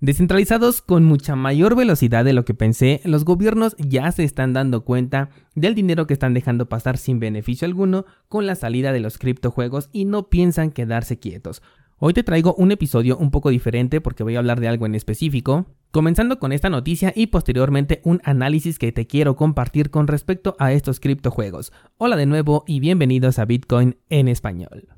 Descentralizados con mucha mayor velocidad de lo que pensé, los gobiernos ya se están dando cuenta del dinero que están dejando pasar sin beneficio alguno con la salida de los criptojuegos y no piensan quedarse quietos. Hoy te traigo un episodio un poco diferente porque voy a hablar de algo en específico, comenzando con esta noticia y posteriormente un análisis que te quiero compartir con respecto a estos criptojuegos. Hola de nuevo y bienvenidos a Bitcoin en español.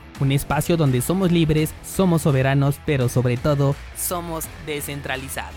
un espacio donde somos libres, somos soberanos, pero sobre todo somos descentralizados.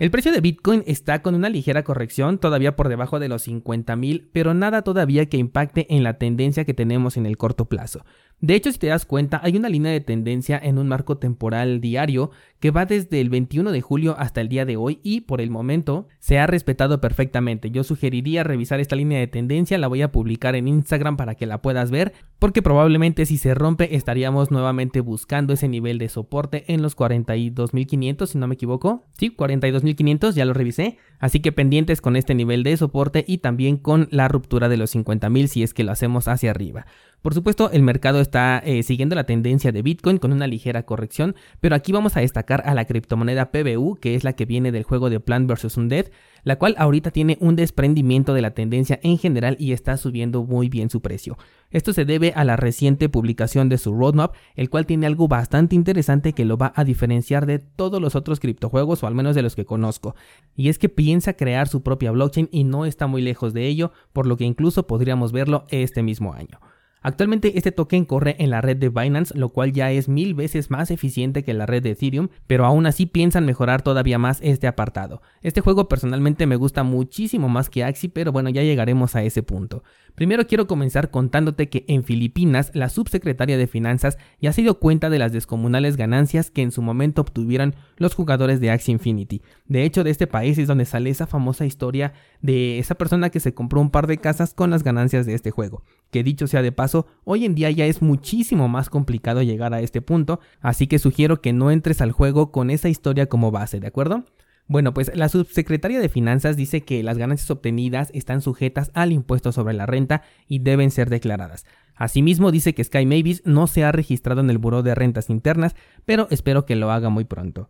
El precio de Bitcoin está con una ligera corrección, todavía por debajo de los 50 mil, pero nada todavía que impacte en la tendencia que tenemos en el corto plazo. De hecho, si te das cuenta, hay una línea de tendencia en un marco temporal diario que va desde el 21 de julio hasta el día de hoy y por el momento se ha respetado perfectamente. Yo sugeriría revisar esta línea de tendencia, la voy a publicar en Instagram para que la puedas ver, porque probablemente si se rompe estaríamos nuevamente buscando ese nivel de soporte en los 42.500, si no me equivoco. Sí, 42.500, ya lo revisé. Así que pendientes con este nivel de soporte y también con la ruptura de los 50.000 si es que lo hacemos hacia arriba. Por supuesto, el mercado está eh, siguiendo la tendencia de Bitcoin con una ligera corrección, pero aquí vamos a destacar a la criptomoneda PBU, que es la que viene del juego de Plant vs. Undead, la cual ahorita tiene un desprendimiento de la tendencia en general y está subiendo muy bien su precio. Esto se debe a la reciente publicación de su roadmap, el cual tiene algo bastante interesante que lo va a diferenciar de todos los otros criptojuegos o al menos de los que conozco. Y es que piensa crear su propia blockchain y no está muy lejos de ello, por lo que incluso podríamos verlo este mismo año. Actualmente este token corre en la red de Binance, lo cual ya es mil veces más eficiente que la red de Ethereum, pero aún así piensan mejorar todavía más este apartado. Este juego personalmente me gusta muchísimo más que Axie, pero bueno, ya llegaremos a ese punto. Primero quiero comenzar contándote que en Filipinas la subsecretaria de Finanzas ya se dio cuenta de las descomunales ganancias que en su momento obtuvieron los jugadores de Axie Infinity. De hecho, de este país es donde sale esa famosa historia de esa persona que se compró un par de casas con las ganancias de este juego. Que dicho sea de paso, hoy en día ya es muchísimo más complicado llegar a este punto, así que sugiero que no entres al juego con esa historia como base, ¿de acuerdo? Bueno, pues la subsecretaria de Finanzas dice que las ganancias obtenidas están sujetas al impuesto sobre la renta y deben ser declaradas. Asimismo, dice que Sky Mavis no se ha registrado en el Buró de Rentas Internas, pero espero que lo haga muy pronto.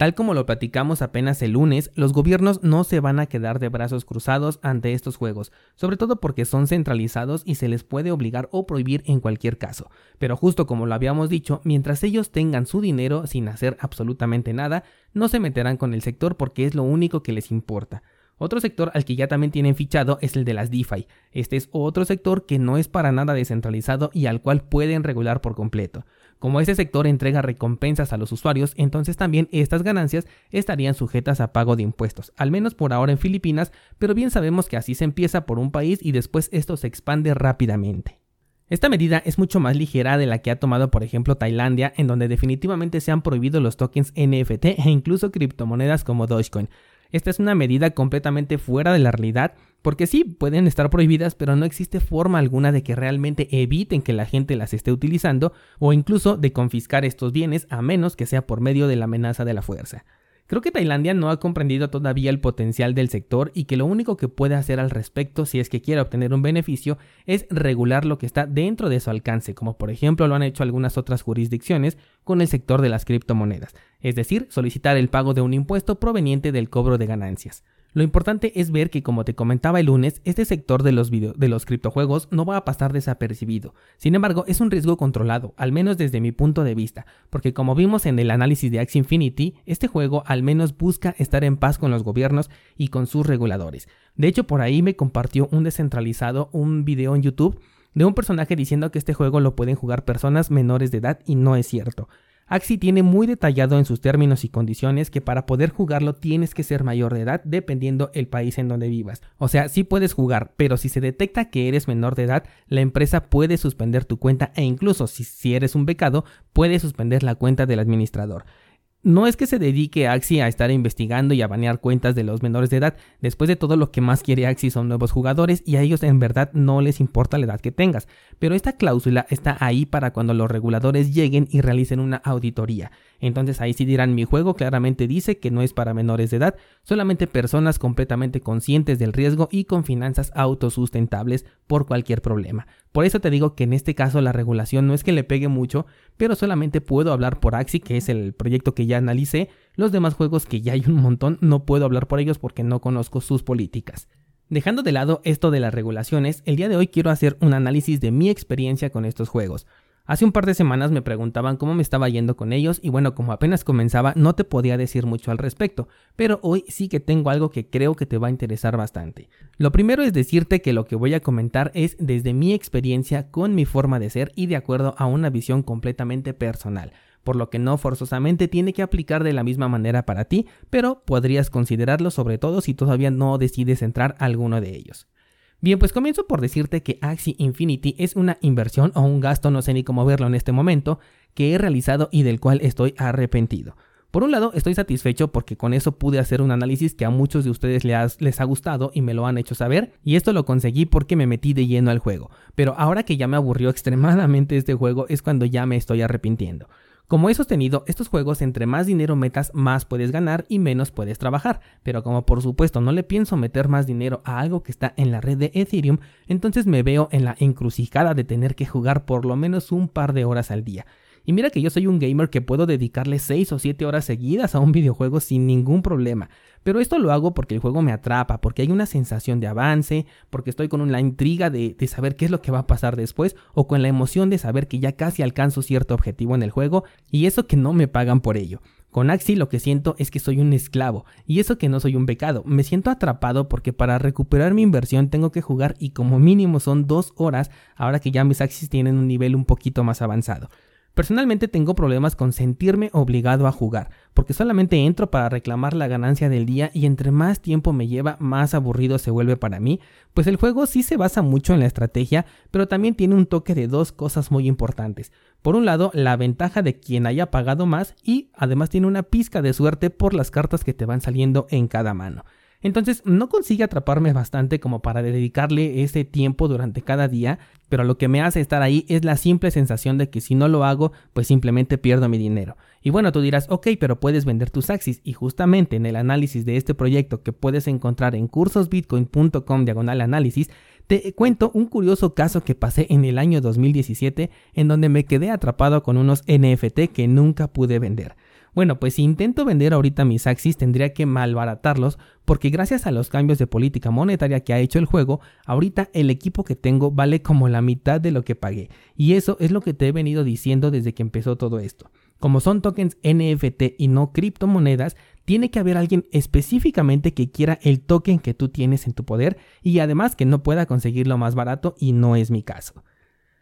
Tal como lo platicamos apenas el lunes, los gobiernos no se van a quedar de brazos cruzados ante estos juegos, sobre todo porque son centralizados y se les puede obligar o prohibir en cualquier caso. Pero justo como lo habíamos dicho, mientras ellos tengan su dinero sin hacer absolutamente nada, no se meterán con el sector porque es lo único que les importa. Otro sector al que ya también tienen fichado es el de las DeFi. Este es otro sector que no es para nada descentralizado y al cual pueden regular por completo. Como ese sector entrega recompensas a los usuarios, entonces también estas ganancias estarían sujetas a pago de impuestos, al menos por ahora en Filipinas, pero bien sabemos que así se empieza por un país y después esto se expande rápidamente. Esta medida es mucho más ligera de la que ha tomado por ejemplo Tailandia, en donde definitivamente se han prohibido los tokens NFT e incluso criptomonedas como Dogecoin, esta es una medida completamente fuera de la realidad, porque sí, pueden estar prohibidas, pero no existe forma alguna de que realmente eviten que la gente las esté utilizando o incluso de confiscar estos bienes a menos que sea por medio de la amenaza de la fuerza. Creo que Tailandia no ha comprendido todavía el potencial del sector y que lo único que puede hacer al respecto si es que quiere obtener un beneficio es regular lo que está dentro de su alcance, como por ejemplo lo han hecho algunas otras jurisdicciones con el sector de las criptomonedas, es decir, solicitar el pago de un impuesto proveniente del cobro de ganancias. Lo importante es ver que, como te comentaba el lunes, este sector de los, de los criptojuegos no va a pasar desapercibido. Sin embargo, es un riesgo controlado, al menos desde mi punto de vista, porque como vimos en el análisis de Axie Infinity, este juego al menos busca estar en paz con los gobiernos y con sus reguladores. De hecho, por ahí me compartió un descentralizado un video en YouTube de un personaje diciendo que este juego lo pueden jugar personas menores de edad y no es cierto. Axi tiene muy detallado en sus términos y condiciones que para poder jugarlo tienes que ser mayor de edad dependiendo el país en donde vivas. O sea, sí puedes jugar, pero si se detecta que eres menor de edad, la empresa puede suspender tu cuenta e incluso si, eres un becado, puede suspender la cuenta del administrador. No es que se dedique Axi a estar investigando y a banear cuentas de los menores de edad. Después de todo lo que más quiere Axi son nuevos jugadores y a ellos en verdad no les importa la edad que tengas. Pero esta cláusula está ahí para cuando los reguladores lleguen y realicen una auditoría. Entonces ahí sí dirán mi juego claramente dice que no es para menores de edad, solamente personas completamente conscientes del riesgo y con finanzas autosustentables por cualquier problema. Por eso te digo que en este caso la regulación no es que le pegue mucho, pero solamente puedo hablar por Axi, que es el proyecto que ya analicé. Los demás juegos que ya hay un montón no puedo hablar por ellos porque no conozco sus políticas. Dejando de lado esto de las regulaciones, el día de hoy quiero hacer un análisis de mi experiencia con estos juegos. Hace un par de semanas me preguntaban cómo me estaba yendo con ellos y bueno, como apenas comenzaba no te podía decir mucho al respecto, pero hoy sí que tengo algo que creo que te va a interesar bastante. Lo primero es decirte que lo que voy a comentar es desde mi experiencia con mi forma de ser y de acuerdo a una visión completamente personal por lo que no forzosamente tiene que aplicar de la misma manera para ti, pero podrías considerarlo sobre todo si todavía no decides entrar a alguno de ellos. Bien, pues comienzo por decirte que Axie Infinity es una inversión o un gasto, no sé ni cómo verlo en este momento, que he realizado y del cual estoy arrepentido. Por un lado, estoy satisfecho porque con eso pude hacer un análisis que a muchos de ustedes les, ha gustado y me lo han hecho saber, y esto lo conseguí porque me metí de lleno al juego. Pero ahora que ya me aburrió extremadamente este juego es cuando ya me estoy arrepintiendo. Como he sostenido, estos juegos entre más dinero metas, más puedes ganar y menos puedes trabajar. Pero como por supuesto no le pienso meter más dinero a algo que está en la red de Ethereum, entonces me veo en la encrucijada de tener que jugar por lo menos un par de horas al día. Y mira que yo soy un gamer que puedo dedicarle 6 o 7 horas seguidas a un videojuego sin ningún problema. Pero esto lo hago porque el juego me atrapa, porque hay una sensación de avance, porque estoy con la intriga de, saber qué es lo que va a pasar después, o con la emoción de saber que ya casi alcanzo cierto objetivo en el juego, y eso que no me pagan por ello. Con Axi lo que siento es que soy un esclavo, y eso que no soy un becado, me siento atrapado porque para recuperar mi inversión tengo que jugar y como mínimo son dos horas ahora que ya mis Axis tienen un nivel un poquito más avanzado. Personalmente tengo problemas con sentirme obligado a jugar, porque solamente entro para reclamar la ganancia del día y entre más tiempo me lleva, más aburrido se vuelve para mí, pues el juego sí se basa mucho en la estrategia, pero también tiene un toque de dos cosas muy importantes. Por un lado, la ventaja de quien haya pagado más y además tiene una pizca de suerte por las cartas que te van saliendo en cada mano. Entonces no consigue atraparme bastante como para dedicarle ese tiempo durante cada día, pero lo que me hace estar ahí es la simple sensación de que si no lo hago, pues simplemente pierdo mi dinero. Y bueno, tú dirás, ok, pero puedes vender tus Axis y justamente en el análisis de este proyecto que puedes encontrar en cursosbitcoin.com diagonal análisis, te cuento un curioso caso que pasé en el año 2017 en donde me quedé atrapado con unos NFT que nunca pude vender. Bueno, pues si intento vender ahorita mis Axis tendría que malbaratarlos porque gracias a los cambios de política monetaria que ha hecho el juego, ahorita el equipo que tengo vale como la mitad de lo que pagué. Y eso es lo que te he venido diciendo desde que empezó todo esto. Como son tokens NFT y no criptomonedas, tiene que haber alguien específicamente que quiera el token que tú tienes en tu poder y además que no pueda conseguirlo más barato y no es mi caso.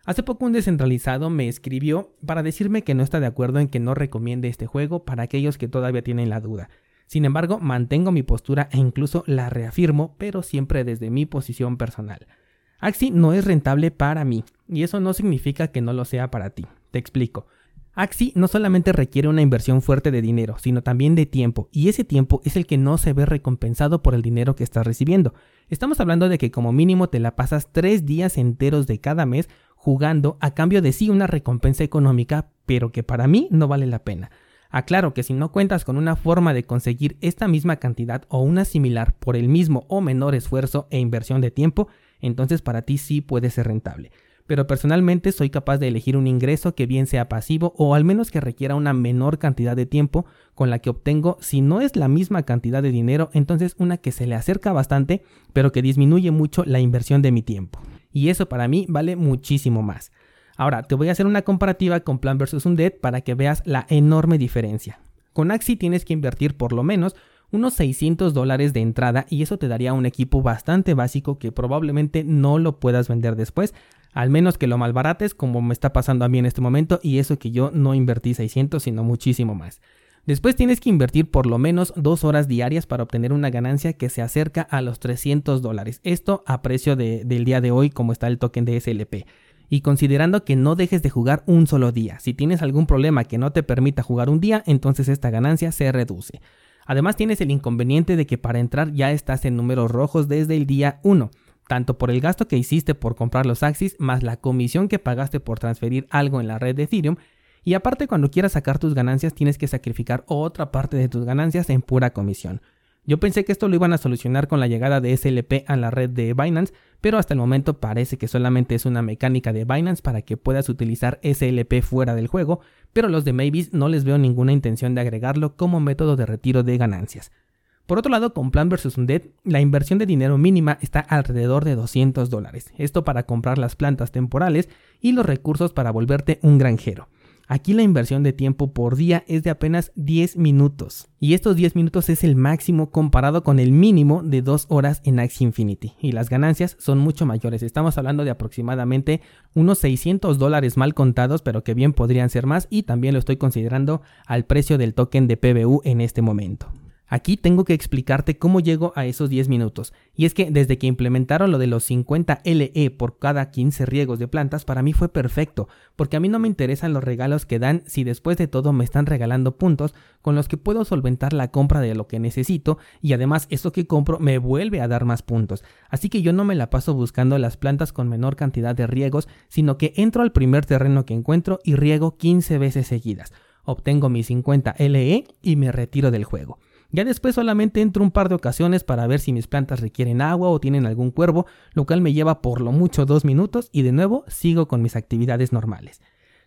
Hace poco un descentralizado me escribió para decirme que no está de acuerdo en que no recomiende este juego para aquellos que todavía tienen la duda. Sin embargo, mantengo mi postura e incluso la reafirmo, pero siempre desde mi posición personal. Axi no es rentable para mí, y eso no significa que no lo sea para ti. Te explico. Axi no solamente requiere una inversión fuerte de dinero, sino también de tiempo, y ese tiempo es el que no se ve recompensado por el dinero que estás recibiendo. Estamos hablando de que como mínimo te la pasas tres días enteros de cada mes jugando a cambio de sí una recompensa económica, pero que para mí no vale la pena. Aclaro que si no cuentas con una forma de conseguir esta misma cantidad o una similar por el mismo o menor esfuerzo e inversión de tiempo, entonces para ti sí puede ser rentable. Pero personalmente soy capaz de elegir un ingreso que bien sea pasivo o al menos que requiera una menor cantidad de tiempo con la que obtengo, si no es la misma cantidad de dinero, entonces una que se le acerca bastante, pero que disminuye mucho la inversión de mi tiempo y eso para mí vale muchísimo más. Ahora, te voy a hacer una comparativa con Plan vs. Undead para que veas la enorme diferencia. Con Axi tienes que invertir por lo menos unos 600 dólares de entrada y eso te daría un equipo bastante básico que probablemente no lo puedas vender después, Al menos que lo malbarates como me está pasando a mí en este momento y eso que yo no invertí 600 sino muchísimo más. Después tienes que invertir por lo menos dos horas diarias para obtener una ganancia que se acerca a los 300 dólares. Esto a precio del día de hoy como está el token de SLP. Y considerando que no dejes de jugar un solo día. Si tienes algún problema que no te permita jugar un día, entonces esta ganancia se reduce. Además tienes el inconveniente de que para entrar ya estás en números rojos desde el día 1 tanto por el gasto que hiciste por comprar los Axis más la comisión que pagaste por transferir algo en la red de Ethereum y aparte cuando quieras sacar tus ganancias tienes que sacrificar otra parte de tus ganancias en pura comisión. Yo pensé que esto lo iban a solucionar con la llegada de SLP a la red de Binance, pero hasta el momento parece que solamente es una mecánica de Binance para que puedas utilizar SLP fuera del juego, pero los de Mavis no les veo ninguna intención de agregarlo como método de retiro de ganancias. Por otro lado, con Plan vs Undead, la inversión de dinero mínima está alrededor de 200 dólares, esto para comprar las plantas temporales y los recursos para volverte un granjero. Aquí la inversión de tiempo por día es de apenas 10 minutos. Y estos 10 minutos es el máximo comparado con el mínimo de 2 horas en Axie Infinity. Y las ganancias son mucho mayores. Estamos hablando de aproximadamente unos 600 dólares mal contados, pero que bien podrían ser más. Y también lo estoy considerando al precio del token de PBU en este momento. Aquí tengo que explicarte cómo llego a esos 10 minutos. Y es que desde que implementaron lo de los 50 LE por cada 15 riegos de plantas, para mí fue perfecto, porque a mí no me interesan los regalos que dan si después de todo me están regalando puntos con los que puedo solventar la compra de lo que necesito y además eso que compro me vuelve a dar más puntos. Así que yo no me la paso buscando las plantas con menor cantidad de riegos, sino que entro al primer terreno que encuentro y riego 15 veces seguidas. Obtengo mis 50 LE y me retiro del juego. Ya después solamente entro un par de ocasiones para ver si mis plantas requieren agua o tienen algún cuervo, lo cual me lleva por lo mucho dos minutos y de nuevo sigo con mis actividades normales.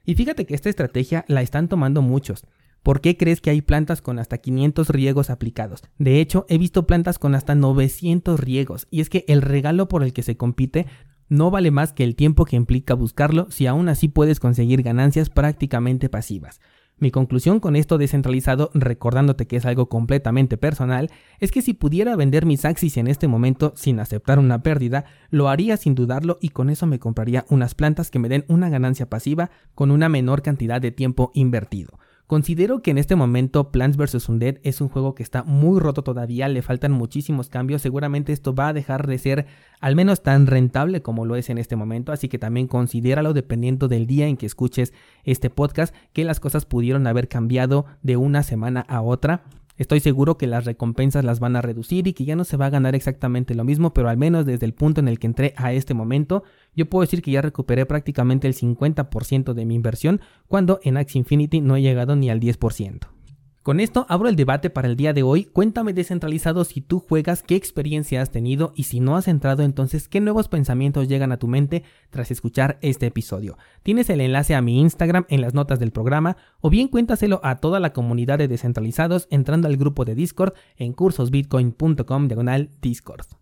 Y fíjate que esta estrategia la están tomando muchos. ¿Por qué crees que hay plantas con hasta 500 riegos aplicados? De hecho, he visto plantas con hasta 900 riegos, y es que el regalo por el que se compite no vale más que el tiempo que implica buscarlo si aún así puedes conseguir ganancias prácticamente pasivas. Mi conclusión con esto descentralizado, recordándote que es algo completamente personal, es que si pudiera vender mis Axis en este momento sin aceptar una pérdida, lo haría sin dudarlo y con eso me compraría unas plantas que me den una ganancia pasiva con una menor cantidad de tiempo invertido. Considero que en este momento Plants vs. Undead es un juego que está muy roto todavía, le faltan muchísimos cambios, seguramente esto va a dejar de ser al menos tan rentable como lo es en este momento, así que también considéralo dependiendo del día en que escuches este podcast, que las cosas pudieron haber cambiado de una semana a otra. Estoy seguro que las recompensas las van a reducir y que ya no se va a ganar exactamente lo mismo, pero al menos desde el punto en el que entré a este momento, yo puedo decir que ya recuperé prácticamente el 50% de mi inversión, cuando en Axie Infinity no he llegado ni al 10%. Con esto abro el debate para el día de hoy. Cuéntame descentralizado si tú juegas, qué experiencia has tenido y si no has entrado entonces qué nuevos pensamientos llegan a tu mente tras escuchar este episodio. Tienes el enlace a mi Instagram en las notas del programa o bien cuéntaselo a toda la comunidad de descentralizados entrando al grupo de Discord en cursosbitcoin.com diagonal Discord.